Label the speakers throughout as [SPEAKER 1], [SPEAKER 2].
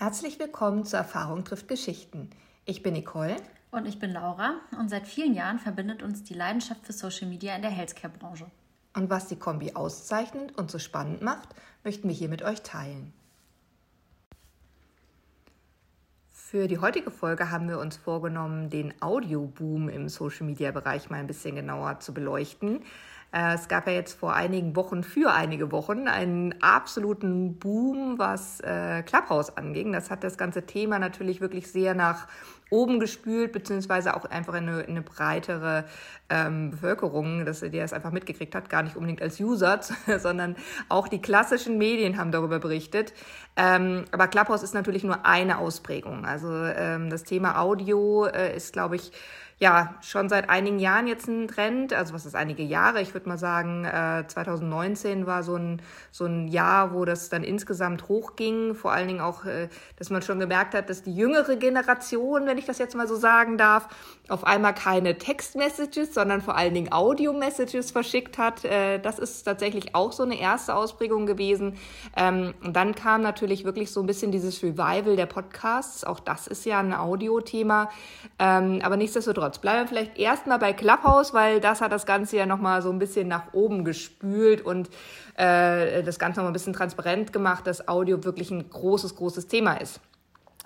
[SPEAKER 1] Herzlich willkommen zu Erfahrung trifft Geschichten. Ich bin Nicole.
[SPEAKER 2] Und ich bin Laura. Und seit vielen Jahren verbindet uns die Leidenschaft für Social Media in der Healthcare-Branche.
[SPEAKER 1] Und was die Kombi auszeichnet und so spannend macht, möchten wir hier mit euch teilen. Für die heutige Folge haben wir uns vorgenommen, den Audioboom im Social-Media-Bereich mal ein bisschen genauer zu beleuchten. Äh, es gab ja jetzt vor einigen Wochen, für einige Wochen, einen absoluten Boom, was äh, Clubhouse anging. Das hat das ganze Thema natürlich wirklich sehr nach oben gespült, beziehungsweise auch einfach in eine, in eine breitere ähm, Bevölkerung, dass die das einfach mitgekriegt hat, gar nicht unbedingt als User, sondern auch die klassischen Medien haben darüber berichtet. Ähm, aber Clubhouse ist natürlich nur eine Ausprägung. Also ähm, das Thema Audio äh, ist, glaube ich, ja schon seit einigen Jahren jetzt ein Trend. Also was ist einige Jahre? Ich würde mal sagen, äh, 2019 war so ein, so ein Jahr, wo das dann insgesamt hochging. Vor allen Dingen auch, äh, dass man schon gemerkt hat, dass die jüngere Generation, wenn ich das jetzt mal so sagen darf, auf einmal keine Textmessages, sondern vor allen Dingen Audio-Messages verschickt hat. Äh, das ist tatsächlich auch so eine erste Ausprägung gewesen. Ähm, und dann kam natürlich wirklich so ein bisschen dieses Revival der Podcasts. Auch das ist ja ein Audio-Thema. Ähm, aber nichtsdestotrotz bleiben wir vielleicht erstmal bei Clubhouse, weil das hat das Ganze ja nochmal so ein bisschen nach oben gespült und äh, das Ganze nochmal ein bisschen transparent gemacht, dass Audio wirklich ein großes, großes Thema ist.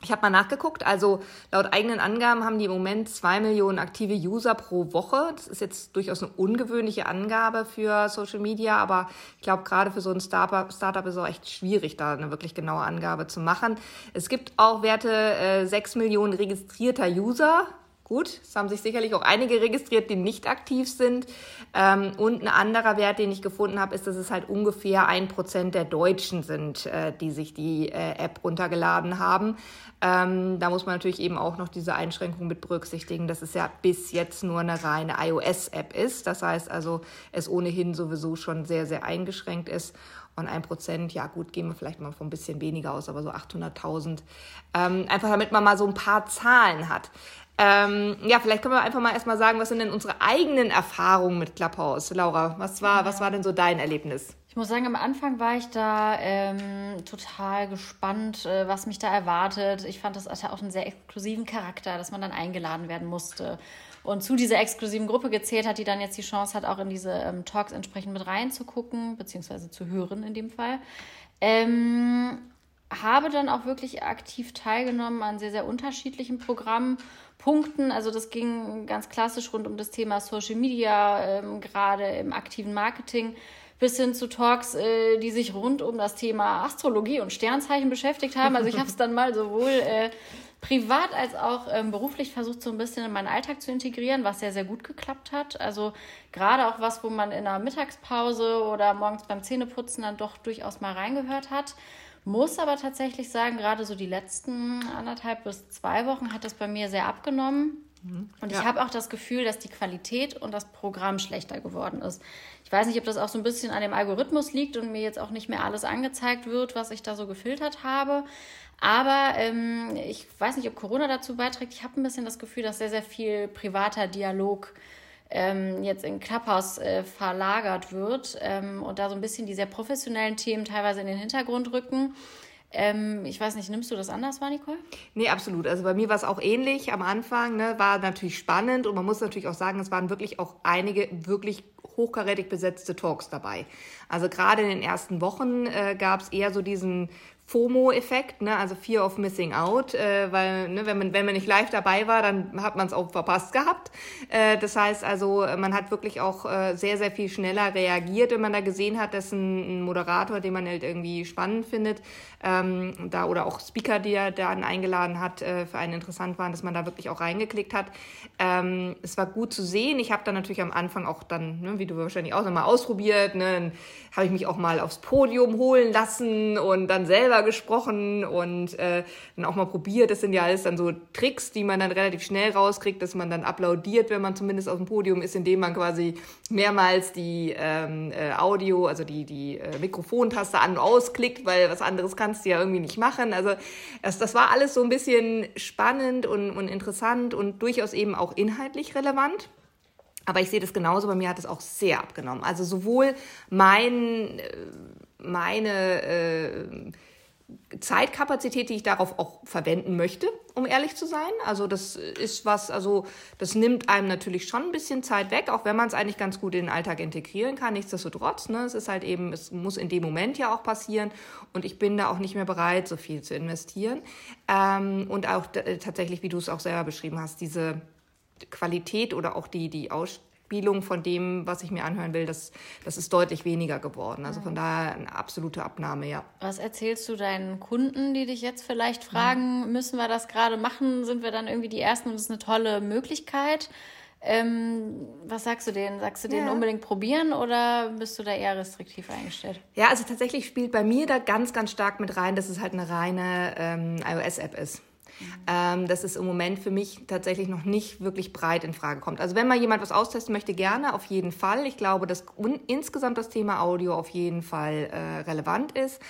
[SPEAKER 1] Ich habe mal nachgeguckt, also laut eigenen Angaben haben die im Moment zwei Millionen aktive User pro Woche. Das ist jetzt durchaus eine ungewöhnliche Angabe für Social Media, aber ich glaube, gerade für so ein Startup, ist es auch echt schwierig, da eine wirklich genaue Angabe zu machen. Es gibt auch Werte äh, sechs Millionen registrierter User Gut, es haben sich sicherlich auch einige registriert, die nicht aktiv sind. Ähm, und ein anderer Wert, den ich gefunden habe, ist, dass es halt ungefähr ein Prozent der Deutschen sind, äh, die sich die äh, App runtergeladen haben. Ähm, da muss man natürlich eben auch noch diese Einschränkung mit berücksichtigen, dass es ja bis jetzt nur eine reine iOS-App ist. Das heißt also, es ohnehin sowieso schon sehr, sehr eingeschränkt ist. Und ein Prozent, ja gut, gehen wir vielleicht mal von ein bisschen weniger aus, aber so 800.000. Ähm, einfach damit man mal so ein paar Zahlen hat. Ähm, ja, vielleicht können wir einfach mal erstmal sagen, was sind denn unsere eigenen Erfahrungen mit Clubhouse? Laura, was war, was war denn so dein Erlebnis?
[SPEAKER 2] Ich muss sagen, am Anfang war ich da ähm, total gespannt, äh, was mich da erwartet. Ich fand, das hatte auch einen sehr exklusiven Charakter, dass man dann eingeladen werden musste. Und zu dieser exklusiven Gruppe gezählt hat, die dann jetzt die Chance hat, auch in diese ähm, Talks entsprechend mit reinzugucken, beziehungsweise zu hören in dem Fall. Ähm, habe dann auch wirklich aktiv teilgenommen an sehr, sehr unterschiedlichen Programmen Punkten. Also das ging ganz klassisch rund um das Thema Social Media, ähm, gerade im aktiven Marketing, bis hin zu Talks, äh, die sich rund um das Thema Astrologie und Sternzeichen beschäftigt haben. Also ich habe es dann mal sowohl äh, privat als auch ähm, beruflich versucht, so ein bisschen in meinen Alltag zu integrieren, was sehr, sehr gut geklappt hat. Also gerade auch was, wo man in einer Mittagspause oder morgens beim Zähneputzen dann doch durchaus mal reingehört hat. Muss aber tatsächlich sagen, gerade so die letzten anderthalb bis zwei Wochen hat das bei mir sehr abgenommen. Und ja. ich habe auch das Gefühl, dass die Qualität und das Programm schlechter geworden ist. Ich weiß nicht, ob das auch so ein bisschen an dem Algorithmus liegt und mir jetzt auch nicht mehr alles angezeigt wird, was ich da so gefiltert habe. Aber ähm, ich weiß nicht, ob Corona dazu beiträgt. Ich habe ein bisschen das Gefühl, dass sehr, sehr viel privater Dialog ähm, jetzt in Clubhouse äh, verlagert wird ähm, und da so ein bisschen die sehr professionellen Themen teilweise in den Hintergrund rücken. Ähm, ich weiß nicht, nimmst du das anders wahr, Nicole?
[SPEAKER 1] Nee, absolut. Also bei mir war es auch ähnlich am Anfang, ne, war natürlich spannend und man muss natürlich auch sagen, es waren wirklich auch einige wirklich hochkarätig besetzte Talks dabei. Also gerade in den ersten Wochen äh, gab es eher so diesen FOMO-Effekt, ne? also Fear of Missing Out, äh, weil ne, wenn, man, wenn man nicht live dabei war, dann hat man es auch verpasst gehabt. Äh, das heißt also, man hat wirklich auch äh, sehr, sehr viel schneller reagiert, wenn man da gesehen hat, dass ein, ein Moderator, den man halt irgendwie spannend findet, ähm, da oder auch Speaker, die er dann eingeladen hat, äh, für einen interessant waren, dass man da wirklich auch reingeklickt hat. Ähm, es war gut zu sehen. Ich habe dann natürlich am Anfang auch dann, ne, wie du wahrscheinlich auch nochmal ausprobiert, ne, habe ich mich auch mal aufs Podium holen lassen und dann selber gesprochen und äh, dann auch mal probiert. Das sind ja alles dann so Tricks, die man dann relativ schnell rauskriegt, dass man dann applaudiert, wenn man zumindest auf dem Podium ist, indem man quasi mehrmals die ähm, äh, Audio, also die, die äh, Mikrofontaste an und ausklickt, weil was anderes kannst du ja irgendwie nicht machen. Also das, das war alles so ein bisschen spannend und, und interessant und durchaus eben auch inhaltlich relevant. Aber ich sehe das genauso, bei mir hat es auch sehr abgenommen. Also sowohl mein, äh, meine äh, Zeitkapazität, die ich darauf auch verwenden möchte, um ehrlich zu sein. Also das ist was, also das nimmt einem natürlich schon ein bisschen Zeit weg, auch wenn man es eigentlich ganz gut in den Alltag integrieren kann. Nichtsdestotrotz, ne, es ist halt eben, es muss in dem Moment ja auch passieren und ich bin da auch nicht mehr bereit, so viel zu investieren. Ähm, und auch tatsächlich, wie du es auch selber beschrieben hast, diese Qualität oder auch die, die Aus Spielung von dem, was ich mir anhören will, das, das ist deutlich weniger geworden. Also von daher eine absolute Abnahme, ja.
[SPEAKER 2] Was erzählst du deinen Kunden, die dich jetzt vielleicht fragen, mhm. müssen wir das gerade machen? Sind wir dann irgendwie die Ersten und das ist eine tolle Möglichkeit? Ähm, was sagst du denen? Sagst du denen ja. unbedingt probieren oder bist du da eher restriktiv eingestellt?
[SPEAKER 1] Ja, also tatsächlich spielt bei mir da ganz, ganz stark mit rein, dass es halt eine reine ähm, iOS-App ist ähm, dass es im Moment für mich tatsächlich noch nicht wirklich breit in Frage kommt. Also wenn mal jemand was austesten möchte, gerne, auf jeden Fall. Ich glaube, dass insgesamt das Thema Audio auf jeden Fall äh, relevant ist.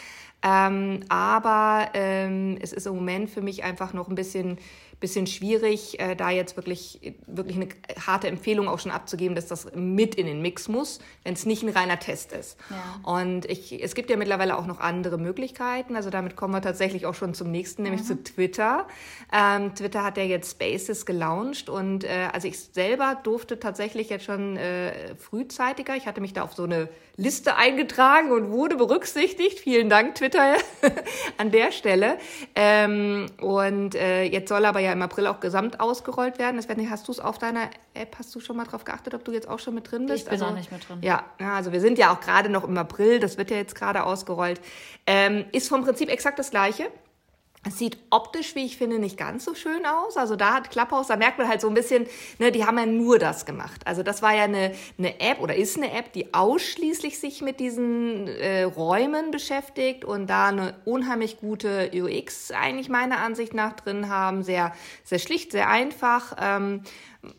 [SPEAKER 1] Ähm, aber ähm, es ist im Moment für mich einfach noch ein bisschen bisschen schwierig, äh, da jetzt wirklich, wirklich eine harte Empfehlung auch schon abzugeben, dass das mit in den Mix muss, wenn es nicht ein reiner Test ist. Ja. Und ich, es gibt ja mittlerweile auch noch andere Möglichkeiten. Also damit kommen wir tatsächlich auch schon zum nächsten, nämlich mhm. zu Twitter. Ähm, Twitter hat ja jetzt Spaces gelauncht und äh, also ich selber durfte tatsächlich jetzt schon äh, frühzeitiger, ich hatte mich da auf so eine Liste eingetragen und wurde berücksichtigt. Vielen Dank, Twitter, an der Stelle. Ähm, und äh, jetzt soll aber ja im April auch gesamt ausgerollt werden. Das nicht, hast du es auf deiner App, hast du schon mal drauf geachtet, ob du jetzt auch schon mit drin bist?
[SPEAKER 2] Ich bin also, auch nicht mit drin.
[SPEAKER 1] Ja, also wir sind ja auch gerade noch im April, das wird ja jetzt gerade ausgerollt. Ähm, ist vom Prinzip exakt das gleiche. Es sieht optisch, wie ich finde, nicht ganz so schön aus. Also da hat Clubhouse, da merkt man halt so ein bisschen, ne, die haben ja nur das gemacht. Also das war ja eine, eine App oder ist eine App, die ausschließlich sich mit diesen äh, Räumen beschäftigt und da eine unheimlich gute UX eigentlich meiner Ansicht nach drin haben. Sehr, sehr schlicht, sehr einfach. Ähm,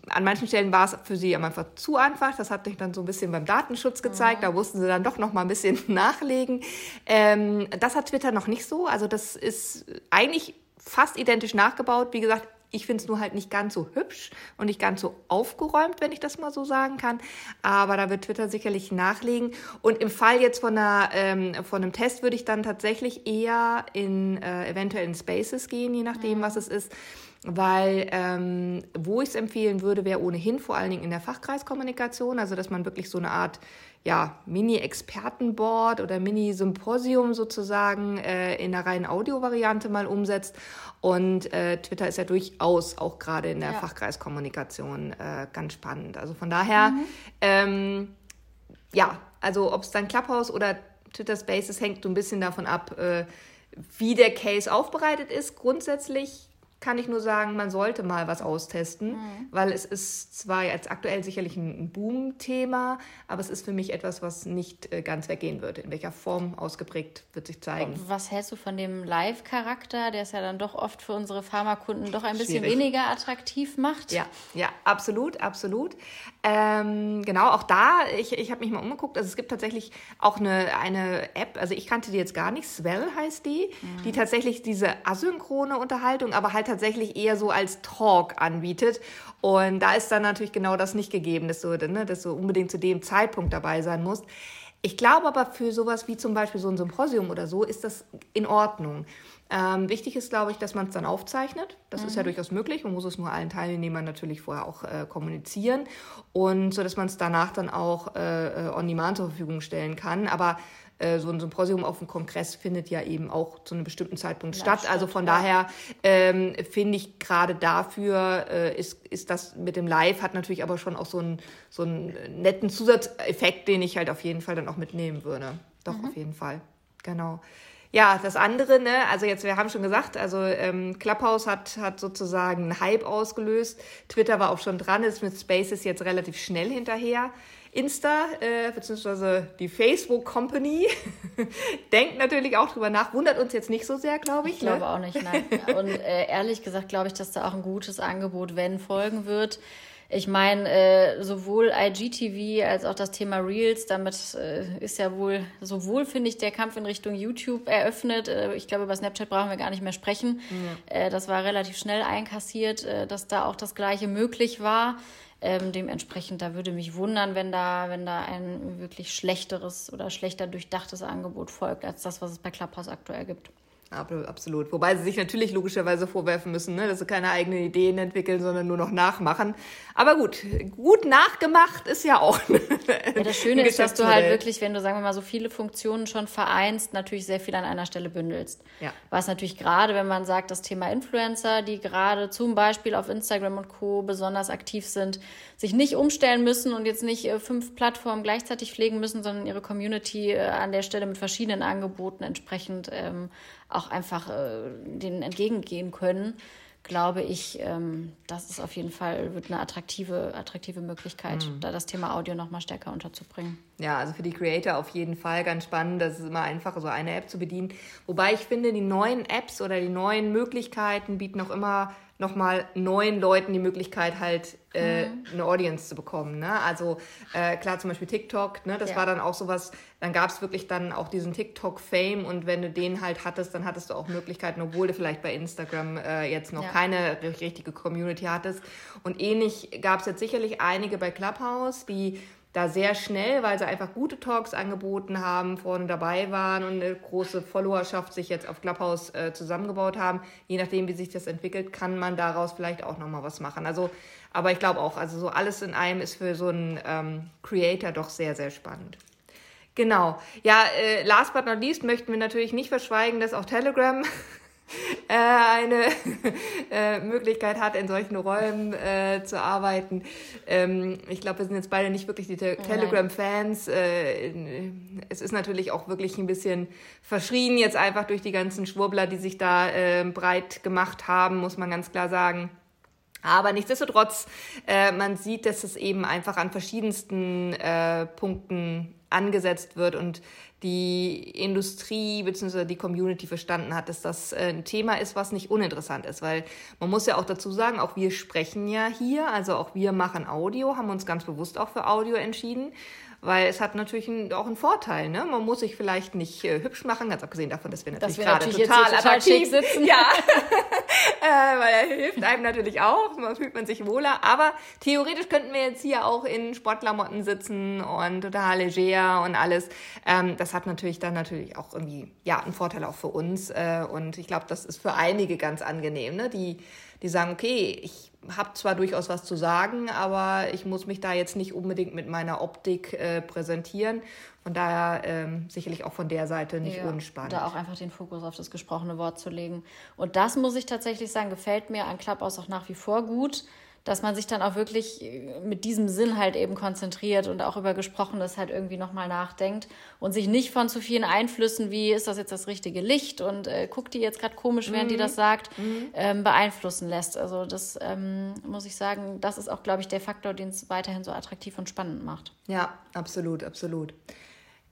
[SPEAKER 1] an manchen Stellen war es für sie am Anfang zu einfach. Das hat sich dann so ein bisschen beim Datenschutz gezeigt. Ja. Da mussten sie dann doch noch mal ein bisschen nachlegen. Ähm, das hat Twitter noch nicht so. Also das ist eigentlich fast identisch nachgebaut. Wie gesagt, ich finde es nur halt nicht ganz so hübsch und nicht ganz so aufgeräumt, wenn ich das mal so sagen kann. Aber da wird Twitter sicherlich nachlegen. Und im Fall jetzt von, einer, ähm, von einem Test würde ich dann tatsächlich eher in äh, eventuell in Spaces gehen, je nachdem, mhm. was es ist weil ähm, wo ich es empfehlen würde, wäre ohnehin vor allen Dingen in der Fachkreiskommunikation, also dass man wirklich so eine Art ja, Mini-Expertenboard oder Mini-Symposium sozusagen äh, in der reinen Audiovariante mal umsetzt. Und äh, Twitter ist ja durchaus auch gerade in der ja. Fachkreiskommunikation äh, ganz spannend. Also von daher, mhm. ähm, ja, also ob es dann Clubhouse oder Twitter Spaces hängt so ein bisschen davon ab, äh, wie der Case aufbereitet ist. Grundsätzlich kann ich nur sagen, man sollte mal was austesten, mhm. weil es ist zwar jetzt aktuell sicherlich ein Boom-Thema, aber es ist für mich etwas, was nicht äh, ganz weggehen wird. In welcher Form ausgeprägt wird sich zeigen.
[SPEAKER 2] Was hältst du von dem Live-Charakter, der es ja dann doch oft für unsere Pharmakunden doch ein bisschen Schwierig. weniger attraktiv macht?
[SPEAKER 1] Ja, ja, absolut, absolut. Ähm, genau, auch da, ich, ich habe mich mal umgeguckt, also es gibt tatsächlich auch eine, eine App, also ich kannte die jetzt gar nicht, Swell heißt die, mhm. die tatsächlich diese asynchrone Unterhaltung, aber halt tatsächlich eher so als Talk anbietet. Und da ist dann natürlich genau das nicht gegeben, dass du, ne, dass du unbedingt zu dem Zeitpunkt dabei sein musst. Ich glaube aber für sowas wie zum Beispiel so ein Symposium oder so ist das in Ordnung. Ähm, wichtig ist, glaube ich, dass man es dann aufzeichnet. Das mhm. ist ja mhm. durchaus möglich. Man muss es nur allen Teilnehmern natürlich vorher auch äh, kommunizieren und so, dass man es danach dann auch äh, äh on demand zur Verfügung stellen kann. Aber äh, so ein Symposium auf dem Kongress findet ja eben auch zu einem bestimmten Zeitpunkt statt. statt. Also von ja. daher ähm, finde ich gerade dafür äh, ist, ist das mit dem Live hat natürlich aber schon auch so einen, so einen netten Zusatzeffekt, den ich halt auf jeden Fall dann auch mitnehmen würde. Doch, mhm. auf jeden Fall. Genau. Ja, das andere, ne, also jetzt, wir haben schon gesagt, also ähm, Clubhouse hat, hat sozusagen einen Hype ausgelöst. Twitter war auch schon dran, ist mit Spaces jetzt relativ schnell hinterher. Insta, äh, beziehungsweise die Facebook Company, denkt natürlich auch drüber nach. Wundert uns jetzt nicht so sehr, glaube ich.
[SPEAKER 2] Ich glaube ne? auch nicht, nein. Und äh, ehrlich gesagt glaube ich, dass da auch ein gutes Angebot, wenn folgen wird. Ich meine, äh, sowohl IGTV als auch das Thema Reels, damit äh, ist ja wohl, sowohl finde ich, der Kampf in Richtung YouTube eröffnet. Äh, ich glaube, über Snapchat brauchen wir gar nicht mehr sprechen. Ja. Äh, das war relativ schnell einkassiert, äh, dass da auch das Gleiche möglich war. Ähm, dementsprechend, da würde mich wundern, wenn da, wenn da ein wirklich schlechteres oder schlechter durchdachtes Angebot folgt, als das, was es bei Clubhouse aktuell gibt.
[SPEAKER 1] Absolut. Wobei sie sich natürlich logischerweise vorwerfen müssen, ne, dass sie keine eigenen Ideen entwickeln, sondern nur noch nachmachen. Aber gut, gut nachgemacht ist ja auch.
[SPEAKER 2] Ja, das Schöne ist, dass du halt wirklich, wenn du, sagen wir mal, so viele Funktionen schon vereinst, natürlich sehr viel an einer Stelle bündelst. Ja. Was natürlich gerade, wenn man sagt, das Thema Influencer, die gerade zum Beispiel auf Instagram und Co. besonders aktiv sind, sich nicht umstellen müssen und jetzt nicht äh, fünf Plattformen gleichzeitig pflegen müssen, sondern ihre Community äh, an der Stelle mit verschiedenen Angeboten entsprechend ähm, auch einfach äh, denen entgegengehen können, glaube ich, ähm, das ist auf jeden Fall wird eine attraktive, attraktive Möglichkeit, mhm. da das Thema Audio noch mal stärker unterzubringen.
[SPEAKER 1] Ja, also für die Creator auf jeden Fall ganz spannend. Das ist immer einfach, so eine App zu bedienen. Wobei ich finde, die neuen Apps oder die neuen Möglichkeiten bieten auch immer nochmal neuen Leuten die Möglichkeit, halt äh, mhm. eine Audience zu bekommen. Ne? Also äh, klar, zum Beispiel TikTok, ne? das ja. war dann auch sowas, dann gab es wirklich dann auch diesen TikTok-Fame und wenn du den halt hattest, dann hattest du auch Möglichkeiten, obwohl du vielleicht bei Instagram äh, jetzt noch ja. keine richtige Community hattest. Und ähnlich gab es jetzt sicherlich einige bei Clubhouse, die da sehr schnell, weil sie einfach gute Talks angeboten haben, vorne dabei waren und eine große Followerschaft sich jetzt auf Clubhouse äh, zusammengebaut haben. Je nachdem, wie sich das entwickelt, kann man daraus vielleicht auch nochmal was machen. Also, aber ich glaube auch, also so alles in einem ist für so einen ähm, Creator doch sehr, sehr spannend. Genau. Ja, äh, last but not least möchten wir natürlich nicht verschweigen, dass auch Telegram eine äh, Möglichkeit hat, in solchen Räumen äh, zu arbeiten. Ähm, ich glaube, wir sind jetzt beide nicht wirklich die Te Telegram-Fans. Äh, es ist natürlich auch wirklich ein bisschen verschrien, jetzt einfach durch die ganzen Schwurbler, die sich da äh, breit gemacht haben, muss man ganz klar sagen. Aber nichtsdestotrotz, äh, man sieht, dass es eben einfach an verschiedensten äh, Punkten angesetzt wird und die Industrie bzw. die Community verstanden hat, dass das äh, ein Thema ist, was nicht uninteressant ist. Weil man muss ja auch dazu sagen, auch wir sprechen ja hier, also auch wir machen Audio, haben uns ganz bewusst auch für Audio entschieden weil es hat natürlich auch einen Vorteil. Ne? Man muss sich vielleicht nicht äh, hübsch machen, ganz abgesehen davon, dass wir natürlich gerade total, total attraktiv sitzen. Ja, äh, weil er hilft einem natürlich auch, man fühlt man sich wohler. Aber theoretisch könnten wir jetzt hier auch in Sportklamotten sitzen und total leger und alles. Ähm, das hat natürlich dann natürlich auch irgendwie ja einen Vorteil auch für uns. Äh, und ich glaube, das ist für einige ganz angenehm, ne? die die sagen, okay, ich habe zwar durchaus was zu sagen, aber ich muss mich da jetzt nicht unbedingt mit meiner Optik äh, präsentieren. Von daher ähm, sicherlich auch von der Seite nicht ja, unspannend.
[SPEAKER 2] Da auch einfach den Fokus auf das gesprochene Wort zu legen. Und das muss ich tatsächlich sagen, gefällt mir an Clubhouse auch nach wie vor gut dass man sich dann auch wirklich äh, mit diesem Sinn halt eben konzentriert und auch über Gesprochenes halt irgendwie nochmal nachdenkt und sich nicht von zu vielen Einflüssen wie, ist das jetzt das richtige Licht und äh, guckt die jetzt gerade komisch, während mhm. die das sagt, mhm. ähm, beeinflussen lässt. Also das ähm, muss ich sagen, das ist auch, glaube ich, der Faktor, den es weiterhin so attraktiv und spannend macht.
[SPEAKER 1] Ja, absolut, absolut.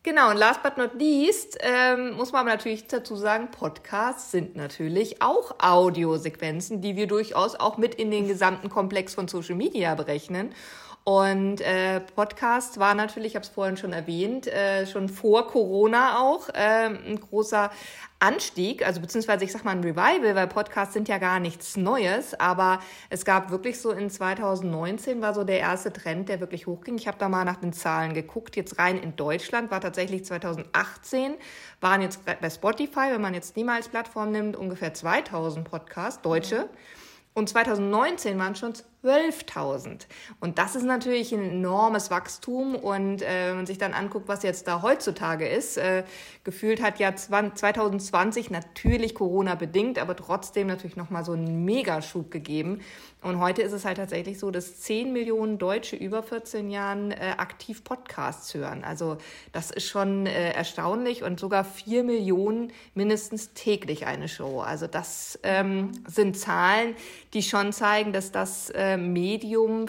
[SPEAKER 1] Genau, und last but not least ähm, muss man aber natürlich dazu sagen, Podcasts sind natürlich auch Audiosequenzen, die wir durchaus auch mit in den gesamten Komplex von Social Media berechnen. Und äh, Podcast war natürlich, ich habe es vorhin schon erwähnt, äh, schon vor Corona auch äh, ein großer Anstieg, also beziehungsweise ich sag mal ein Revival, weil Podcasts sind ja gar nichts Neues, aber es gab wirklich so in 2019 war so der erste Trend, der wirklich hochging. Ich habe da mal nach den Zahlen geguckt. Jetzt rein in Deutschland war tatsächlich 2018 waren jetzt bei Spotify, wenn man jetzt die mal als Plattform nimmt, ungefähr 2000 Podcasts, deutsche. Und 2019 waren schon 12.000. Und das ist natürlich ein enormes Wachstum. Und äh, wenn man sich dann anguckt, was jetzt da heutzutage ist, äh, gefühlt hat ja 2020 natürlich Corona bedingt, aber trotzdem natürlich nochmal so einen Megaschub gegeben. Und heute ist es halt tatsächlich so, dass 10 Millionen Deutsche über 14 Jahren äh, aktiv Podcasts hören. Also das ist schon äh, erstaunlich und sogar 4 Millionen mindestens täglich eine Show. Also das ähm, sind Zahlen, die schon zeigen, dass das äh, Medium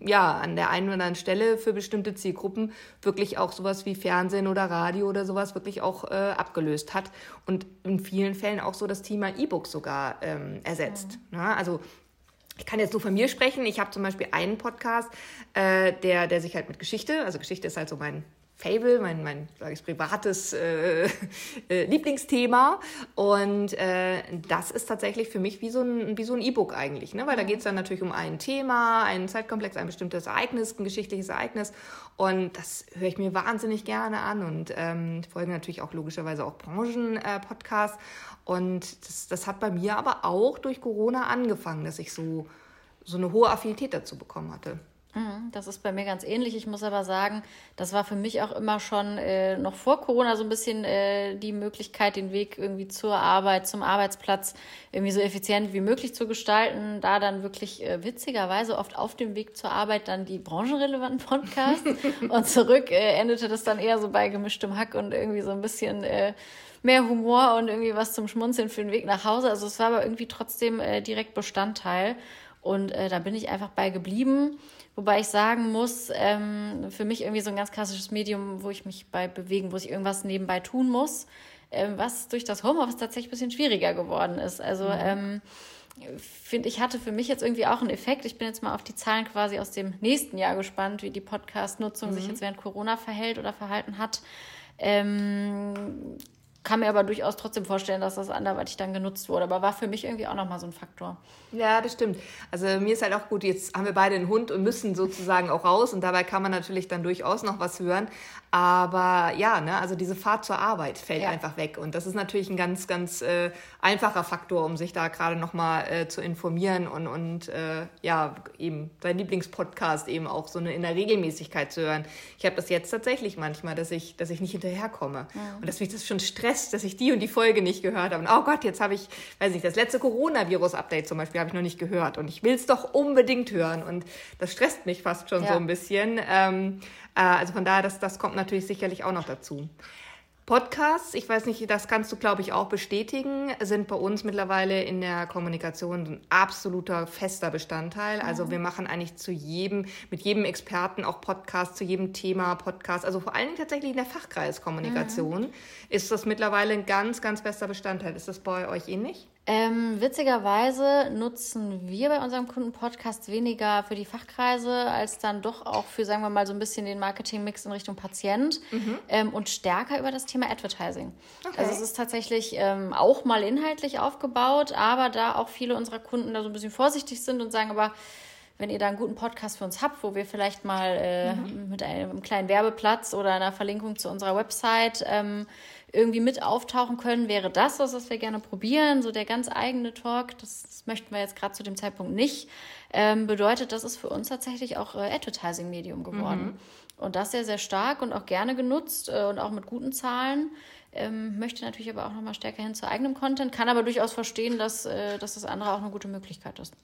[SPEAKER 1] ja, an der einen oder anderen Stelle für bestimmte Zielgruppen wirklich auch sowas wie Fernsehen oder Radio oder sowas wirklich auch äh, abgelöst hat und in vielen Fällen auch so das Thema E-Book sogar ähm, ersetzt. Mhm. Na, also ich kann jetzt nur von mir sprechen. Ich habe zum Beispiel einen Podcast, äh, der, der sich halt mit Geschichte, also Geschichte ist halt so mein Fable, mein, mein sage ich, privates äh, äh, Lieblingsthema. Und äh, das ist tatsächlich für mich wie so ein wie so ein E-Book eigentlich, ne? weil da geht es dann natürlich um ein Thema, einen Zeitkomplex, ein bestimmtes Ereignis, ein geschichtliches Ereignis. Und das höre ich mir wahnsinnig gerne an und ähm, folge natürlich auch logischerweise auch Branchen-Podcasts. und das, das hat bei mir aber auch durch Corona angefangen, dass ich so, so eine hohe Affinität dazu bekommen hatte.
[SPEAKER 2] Mhm, das ist bei mir ganz ähnlich. Ich muss aber sagen, das war für mich auch immer schon äh, noch vor Corona so ein bisschen äh, die Möglichkeit, den Weg irgendwie zur Arbeit, zum Arbeitsplatz irgendwie so effizient wie möglich zu gestalten. Da dann wirklich äh, witzigerweise oft auf dem Weg zur Arbeit dann die branchenrelevanten Podcasts und zurück äh, endete das dann eher so bei gemischtem Hack und irgendwie so ein bisschen äh, mehr Humor und irgendwie was zum Schmunzeln für den Weg nach Hause. Also es war aber irgendwie trotzdem äh, direkt Bestandteil. Und äh, da bin ich einfach bei geblieben. Wobei ich sagen muss, ähm, für mich irgendwie so ein ganz klassisches Medium, wo ich mich bei bewegen, wo ich irgendwas nebenbei tun muss, ähm, was durch das Homeoffice tatsächlich ein bisschen schwieriger geworden ist. Also mhm. ähm, finde ich hatte für mich jetzt irgendwie auch einen Effekt. Ich bin jetzt mal auf die Zahlen quasi aus dem nächsten Jahr gespannt, wie die Podcast-Nutzung mhm. sich jetzt während Corona verhält oder verhalten hat. Ähm, kann mir aber durchaus trotzdem vorstellen, dass das anderweitig dann genutzt wurde. Aber war für mich irgendwie auch nochmal so ein Faktor.
[SPEAKER 1] Ja, das stimmt. Also mir ist halt auch gut, jetzt haben wir beide einen Hund und müssen sozusagen auch raus. Und dabei kann man natürlich dann durchaus noch was hören. Aber ja, ne, also diese Fahrt zur Arbeit fällt ja. einfach weg. Und das ist natürlich ein ganz, ganz äh, einfacher Faktor, um sich da gerade nochmal äh, zu informieren und, und äh, ja, eben sein Lieblingspodcast eben auch so eine in der Regelmäßigkeit zu hören. Ich habe das jetzt tatsächlich manchmal, dass ich, dass ich nicht hinterherkomme. Ja. Und dass mich das schon stresst, dass ich die und die Folge nicht gehört habe. Und oh Gott, jetzt habe ich, weiß nicht, das letzte Coronavirus-Update zum Beispiel habe ich noch nicht gehört. Und ich will es doch unbedingt hören. Und das stresst mich fast schon ja. so ein bisschen. Ähm, äh, also von daher, das, das kommt natürlich sicherlich auch noch dazu. Podcasts, ich weiß nicht, das kannst du, glaube ich, auch bestätigen, sind bei uns mittlerweile in der Kommunikation ein absoluter fester Bestandteil. Also wir machen eigentlich zu jedem, mit jedem Experten auch Podcasts, zu jedem Thema Podcast. Also vor allen Dingen tatsächlich in der Fachkreiskommunikation mhm. ist das mittlerweile ein ganz, ganz fester Bestandteil. Ist das bei euch ähnlich?
[SPEAKER 2] Ähm, witzigerweise nutzen wir bei unserem Kundenpodcast weniger für die Fachkreise als dann doch auch für, sagen wir mal, so ein bisschen den Marketingmix in Richtung Patient mhm. ähm, und stärker über das Thema Advertising. Okay. Also es ist tatsächlich ähm, auch mal inhaltlich aufgebaut, aber da auch viele unserer Kunden da so ein bisschen vorsichtig sind und sagen, aber wenn ihr da einen guten Podcast für uns habt, wo wir vielleicht mal äh, mhm. mit einem kleinen Werbeplatz oder einer Verlinkung zu unserer Website ähm, irgendwie mit auftauchen können, wäre das was, was wir gerne probieren. So der ganz eigene Talk, das, das möchten wir jetzt gerade zu dem Zeitpunkt nicht. Ähm, bedeutet, das ist für uns tatsächlich auch äh, Advertising-Medium geworden. Mhm. Und das sehr, sehr stark und auch gerne genutzt äh, und auch mit guten Zahlen. Ähm, möchte natürlich aber auch nochmal stärker hin zu eigenem Content, kann aber durchaus verstehen, dass, äh, dass das andere auch eine gute Möglichkeit ist.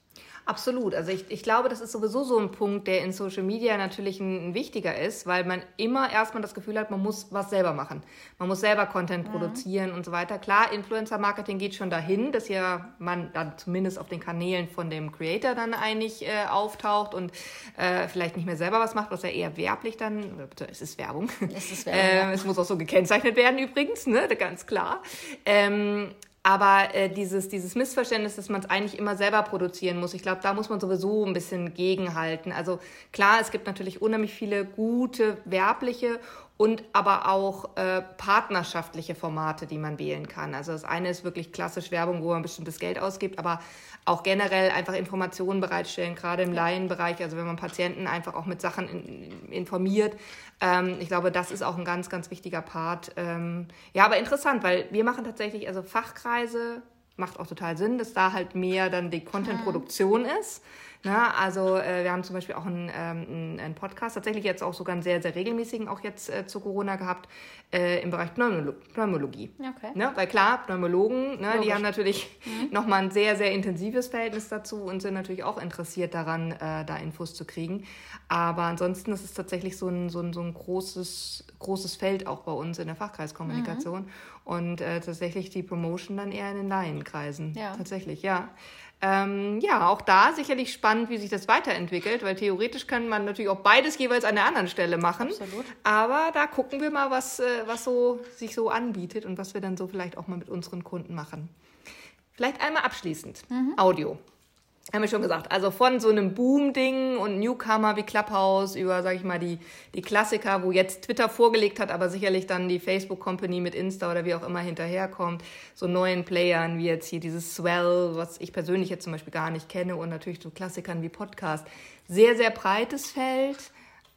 [SPEAKER 1] Absolut. Also ich, ich glaube, das ist sowieso so ein Punkt, der in Social Media natürlich ein, ein wichtiger ist, weil man immer erstmal das Gefühl hat, man muss was selber machen. Man muss selber Content mhm. produzieren und so weiter. Klar, Influencer-Marketing geht schon dahin, dass ja man dann zumindest auf den Kanälen von dem Creator dann eigentlich äh, auftaucht und äh, vielleicht nicht mehr selber was macht, was ja eher werblich dann, es ist Werbung. Es ist Werbung. äh, es muss auch so gekennzeichnet werden übrigens, ne, ganz klar. Ähm, aber äh, dieses, dieses Missverständnis, dass man es eigentlich immer selber produzieren muss, ich glaube, da muss man sowieso ein bisschen gegenhalten. Also klar, es gibt natürlich unheimlich viele gute werbliche und aber auch äh, partnerschaftliche Formate, die man wählen kann. Also das eine ist wirklich klassisch Werbung, wo man bestimmtes Geld ausgibt, aber auch generell einfach Informationen bereitstellen, gerade im Laienbereich, also wenn man Patienten einfach auch mit Sachen in, informiert. Ähm, ich glaube, das ist auch ein ganz, ganz wichtiger Part. Ähm, ja, aber interessant, weil wir machen tatsächlich, also Fachkreise macht auch total Sinn, dass da halt mehr dann die Content-Produktion ist. Na, also äh, wir haben zum Beispiel auch einen, ähm, einen Podcast, tatsächlich jetzt auch sogar einen sehr, sehr regelmäßigen, auch jetzt äh, zu Corona gehabt, äh, im Bereich Pneumolo Pneumologie. Okay. Ne? Weil klar, Pneumologen, ne, die haben natürlich mhm. nochmal ein sehr, sehr intensives Verhältnis dazu und sind natürlich auch interessiert daran, äh, da Infos zu kriegen. Aber ansonsten ist es tatsächlich so ein, so ein, so ein großes, großes Feld auch bei uns in der Fachkreiskommunikation. Mhm. Und äh, tatsächlich die Promotion dann eher in den Laienkreisen. Ja. Tatsächlich, ja. Ähm, ja, auch da sicherlich spannend, wie sich das weiterentwickelt, weil theoretisch kann man natürlich auch beides jeweils an der anderen Stelle machen. Absolut. Aber da gucken wir mal, was, äh, was so sich so anbietet und was wir dann so vielleicht auch mal mit unseren Kunden machen. Vielleicht einmal abschließend. Mhm. Audio. Haben wir schon gesagt, also von so einem Boom-Ding und Newcomer wie Clubhouse über, sag ich mal, die, die Klassiker, wo jetzt Twitter vorgelegt hat, aber sicherlich dann die Facebook-Company mit Insta oder wie auch immer hinterherkommt, so neuen Playern wie jetzt hier dieses Swell, was ich persönlich jetzt zum Beispiel gar nicht kenne und natürlich so Klassikern wie Podcast. Sehr, sehr breites Feld,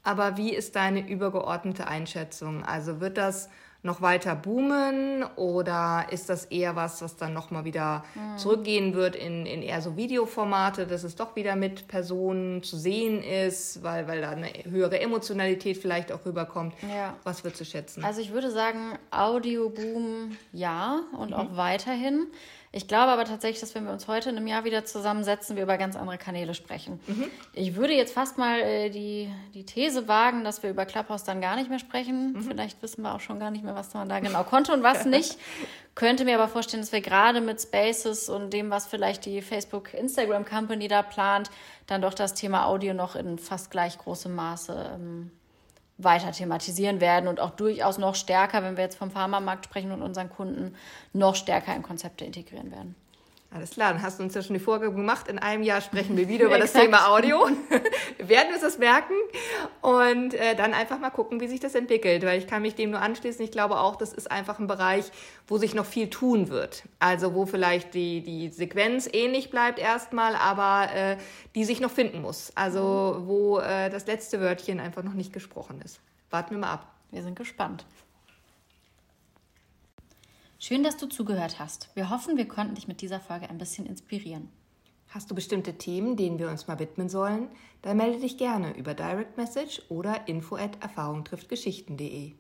[SPEAKER 1] aber wie ist deine übergeordnete Einschätzung? Also wird das noch weiter boomen oder ist das eher was, was dann nochmal wieder mhm. zurückgehen wird in, in eher so Videoformate, dass es doch wieder mit Personen zu sehen ist, weil, weil da eine höhere Emotionalität vielleicht auch rüberkommt? Ja. Was wird zu schätzen?
[SPEAKER 2] Also ich würde sagen, Audioboom ja und mhm. auch weiterhin. Ich glaube aber tatsächlich, dass wenn wir uns heute in einem Jahr wieder zusammensetzen, wir über ganz andere Kanäle sprechen. Mhm. Ich würde jetzt fast mal äh, die, die These wagen, dass wir über Clubhouse dann gar nicht mehr sprechen. Mhm. Vielleicht wissen wir auch schon gar nicht mehr, was man da genau konnte und was nicht. Könnte mir aber vorstellen, dass wir gerade mit Spaces und dem, was vielleicht die Facebook Instagram Company da plant, dann doch das Thema Audio noch in fast gleich großem Maße ähm, weiter thematisieren werden und auch durchaus noch stärker, wenn wir jetzt vom Pharmamarkt sprechen und unseren Kunden, noch stärker in Konzepte integrieren werden.
[SPEAKER 1] Alles klar, dann hast du uns ja schon die Vorgabe gemacht. In einem Jahr sprechen wir wieder über das Thema Audio. wir werden uns das merken und äh, dann einfach mal gucken, wie sich das entwickelt, weil ich kann mich dem nur anschließen. Ich glaube auch, das ist einfach ein Bereich, wo sich noch viel tun wird. Also wo vielleicht die, die Sequenz ähnlich bleibt erstmal, aber äh, die sich noch finden muss. Also wo äh, das letzte Wörtchen einfach noch nicht gesprochen ist. Warten wir mal ab.
[SPEAKER 2] Wir sind gespannt. Schön, dass du zugehört hast. Wir hoffen, wir konnten dich mit dieser Folge ein bisschen inspirieren.
[SPEAKER 1] Hast du bestimmte Themen, denen wir uns mal widmen sollen? Dann melde dich gerne über Direct Message oder info at erfahrungtrifftgeschichten.de.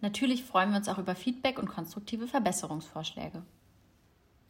[SPEAKER 2] Natürlich freuen wir uns auch über Feedback und konstruktive Verbesserungsvorschläge.